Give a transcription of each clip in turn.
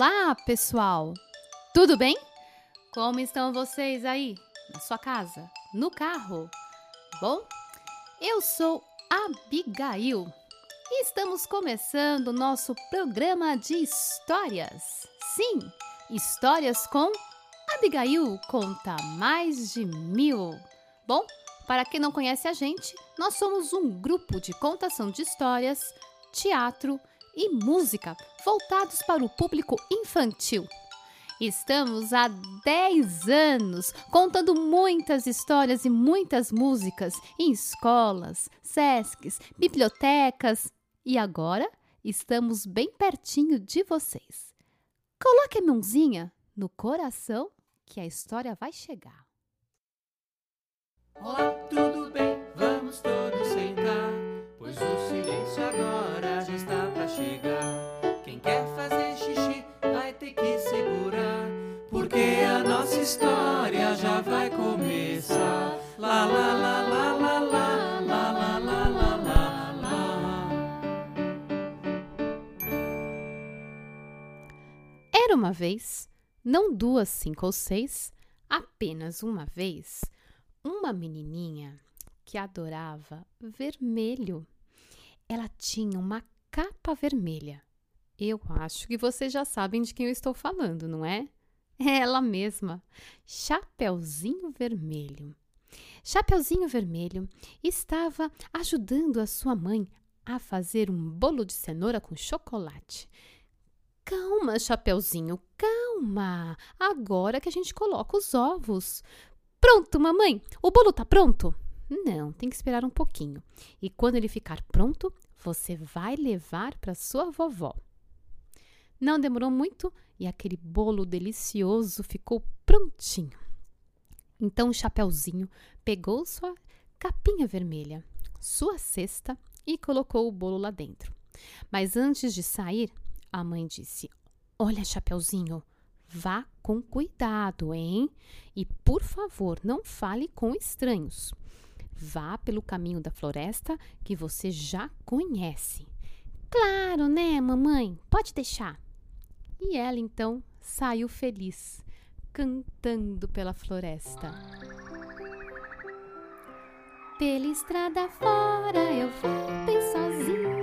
Olá, pessoal! Tudo bem? Como estão vocês aí? Na sua casa? No carro? Bom, eu sou Abigail e estamos começando nosso programa de histórias. Sim, histórias com Abigail conta mais de mil. Bom, para quem não conhece a gente, nós somos um grupo de contação de histórias, teatro e música voltados para o público infantil. Estamos há 10 anos contando muitas histórias e muitas músicas em escolas, sescs, bibliotecas e agora estamos bem pertinho de vocês. Coloque a mãozinha no coração que a história vai chegar. Olá, tudo bem? Vamos todos sentar, pois o silêncio agora já está Uma vez, não duas, cinco ou seis, apenas uma vez, uma menininha que adorava vermelho. Ela tinha uma capa vermelha. Eu acho que vocês já sabem de quem eu estou falando, não é? É ela mesma, Chapeuzinho Vermelho. Chapeuzinho Vermelho estava ajudando a sua mãe a fazer um bolo de cenoura com chocolate. Calma, Chapeuzinho, calma. Agora que a gente coloca os ovos. Pronto, mamãe. O bolo tá pronto? Não, tem que esperar um pouquinho. E quando ele ficar pronto, você vai levar para sua vovó. Não demorou muito e aquele bolo delicioso ficou prontinho. Então o Chapeuzinho pegou sua capinha vermelha, sua cesta e colocou o bolo lá dentro. Mas antes de sair, a mãe disse: Olha, Chapeuzinho, vá com cuidado, hein? E por favor, não fale com estranhos. Vá pelo caminho da floresta que você já conhece. Claro, né, mamãe? Pode deixar. E ela então saiu feliz, cantando pela floresta. Pela estrada fora eu vou bem sozinha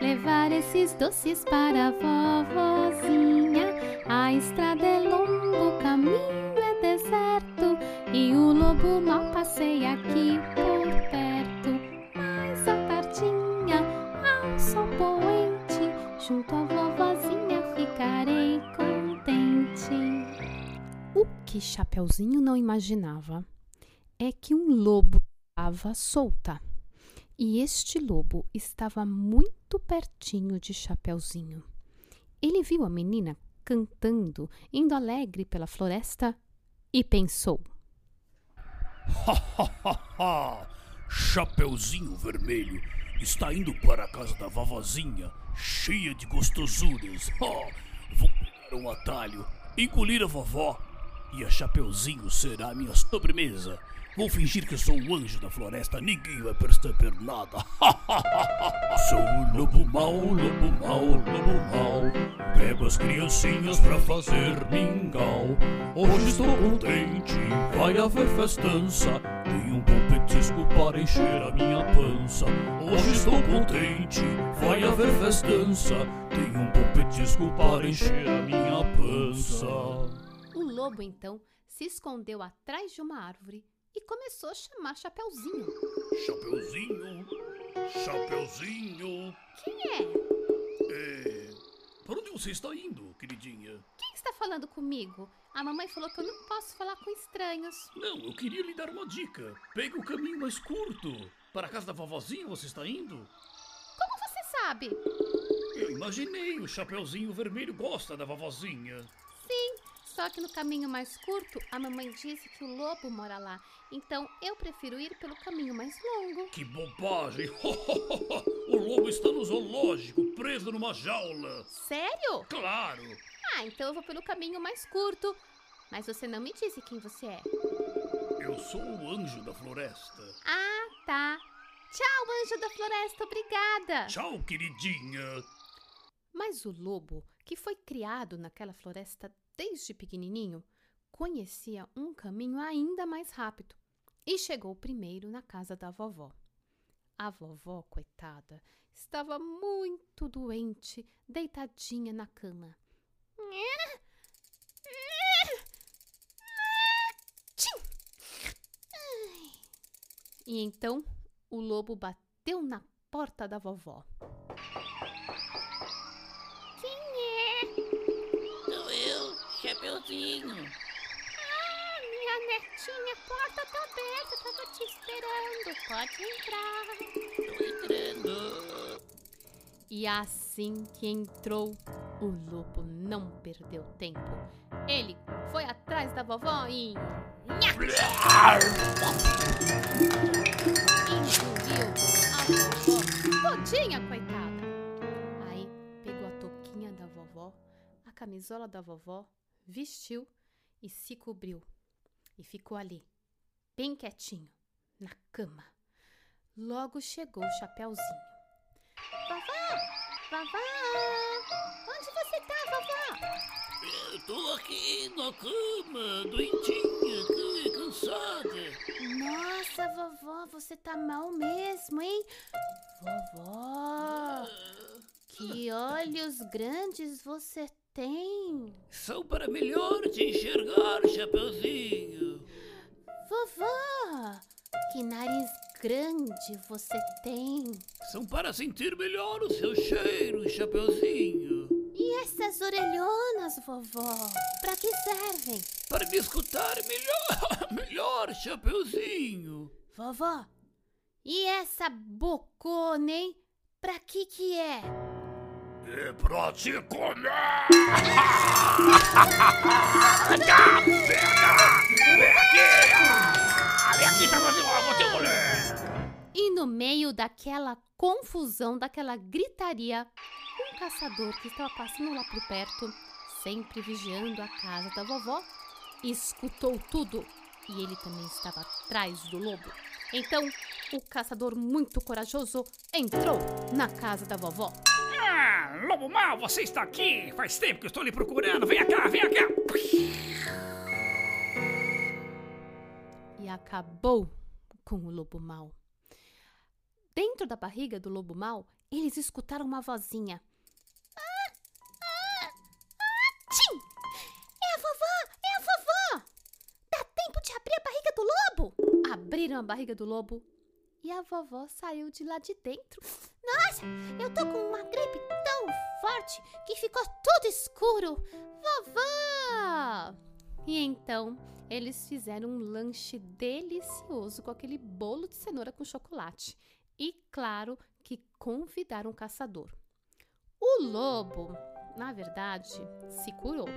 levar esses doces para a vovozinha. A estrada é longa, o caminho é deserto e o lobo mal passeia aqui por perto. Mais à tardinha, ao sol poente, junto à vovozinha ficarei contente. O que Chapeuzinho não imaginava é que um lobo estava solta. E este lobo estava muito pertinho de Chapeuzinho. Ele viu a menina cantando, indo alegre pela floresta e pensou: Ha ha ha ha! Chapeuzinho Vermelho está indo para a casa da vovozinha, cheia de gostosuras. Ha! Vou pegar um atalho, engolir a vovó e a Chapeuzinho será minha sobremesa. Vou fingir que sou o anjo da floresta, ninguém vai perceber nada. sou o lobo mau, lobo mau, lobo mau. Pego as criancinhas pra fazer mingau. Hoje estou contente, vai haver festança. Tem um bom petisco para encher a minha pança. Hoje estou contente, vai haver festança. Tem um bom petisco para encher a minha pança. O lobo então se escondeu atrás de uma árvore e começou a chamar Chapeuzinho. Chapeuzinho, Chapeuzinho. Quem é? É... Para onde você está indo, queridinha? Quem está falando comigo? A mamãe falou que eu não posso falar com estranhos. Não, eu queria lhe dar uma dica. Pegue o caminho mais curto. Para a casa da vovozinha você está indo? Como você sabe? Eu imaginei, o Chapeuzinho Vermelho gosta da vovozinha. Só que no caminho mais curto, a mamãe disse que o lobo mora lá. Então eu prefiro ir pelo caminho mais longo. Que bobagem! o lobo está no zoológico, preso numa jaula. Sério? Claro! Ah, então eu vou pelo caminho mais curto. Mas você não me disse quem você é. Eu sou o anjo da floresta. Ah, tá. Tchau, anjo da floresta, obrigada. Tchau, queridinha. Mas o lobo, que foi criado naquela floresta desde pequenininho, conhecia um caminho ainda mais rápido e chegou primeiro na casa da vovó. A vovó, coitada, estava muito doente, deitadinha na cama. E então o lobo bateu na porta da vovó. Chapeuzinho. Ah, minha netinha, a porta tá aberta, tava te esperando. Pode entrar. Tô entrando. E assim que entrou, o lobo não perdeu tempo. Ele foi atrás da vovó e. Engoliu a vovó todinha, coitada. Aí pegou a touquinha da vovó, a camisola da vovó, vestiu e se cobriu. E ficou ali, bem quietinho, na cama. Logo chegou o Chapeuzinho. Vovó! Vovó! Onde você tá, vovó? Eu tô aqui na cama, doentinha, cansada. Nossa, vovó, você tá mal mesmo, hein? Vovó, que olhos grandes você tem. São para melhor te enxergar, Chapeuzinho. Vovó, que nariz grande você tem. São para sentir melhor o seu cheiro, Chapeuzinho. E essas orelhonas, vovó, pra que servem? Para me escutar melhor, melhor, Chapeuzinho. Vovó, e essa bocona, hein? Pra que que é? É pra te comer! Vem aqui, te engolir! E no meio daquela confusão, daquela gritaria, um caçador que estava passando lá por perto, sempre vigiando a casa da vovó, escutou tudo e ele também estava atrás do lobo. Então, o caçador, muito corajoso, entrou na casa da vovó. Ah, lobo mal, você está aqui! Faz tempo que eu estou lhe procurando! Venha cá, venha cá! e acabou com o lobo mau. Dentro da barriga do lobo mau, eles escutaram uma vozinha. Ah, ah, ah! É a vovó! É a vovó! Dá tempo de abrir a barriga do lobo! Abriram a barriga do lobo e a vovó saiu de lá de dentro. Nossa, eu tô com uma gripe tão forte que ficou tudo escuro. Vovó! E então eles fizeram um lanche delicioso com aquele bolo de cenoura com chocolate. E claro que convidaram o caçador. O lobo, na verdade, se curou,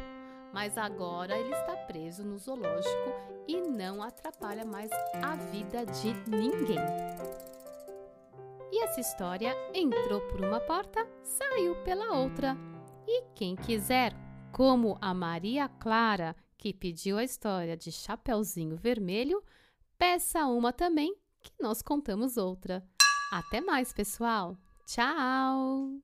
mas agora ele está preso no zoológico e não atrapalha mais a vida de ninguém. Essa história entrou por uma porta, saiu pela outra. E quem quiser, como a Maria Clara, que pediu a história de Chapeuzinho Vermelho, peça uma também, que nós contamos outra. Até mais, pessoal! Tchau!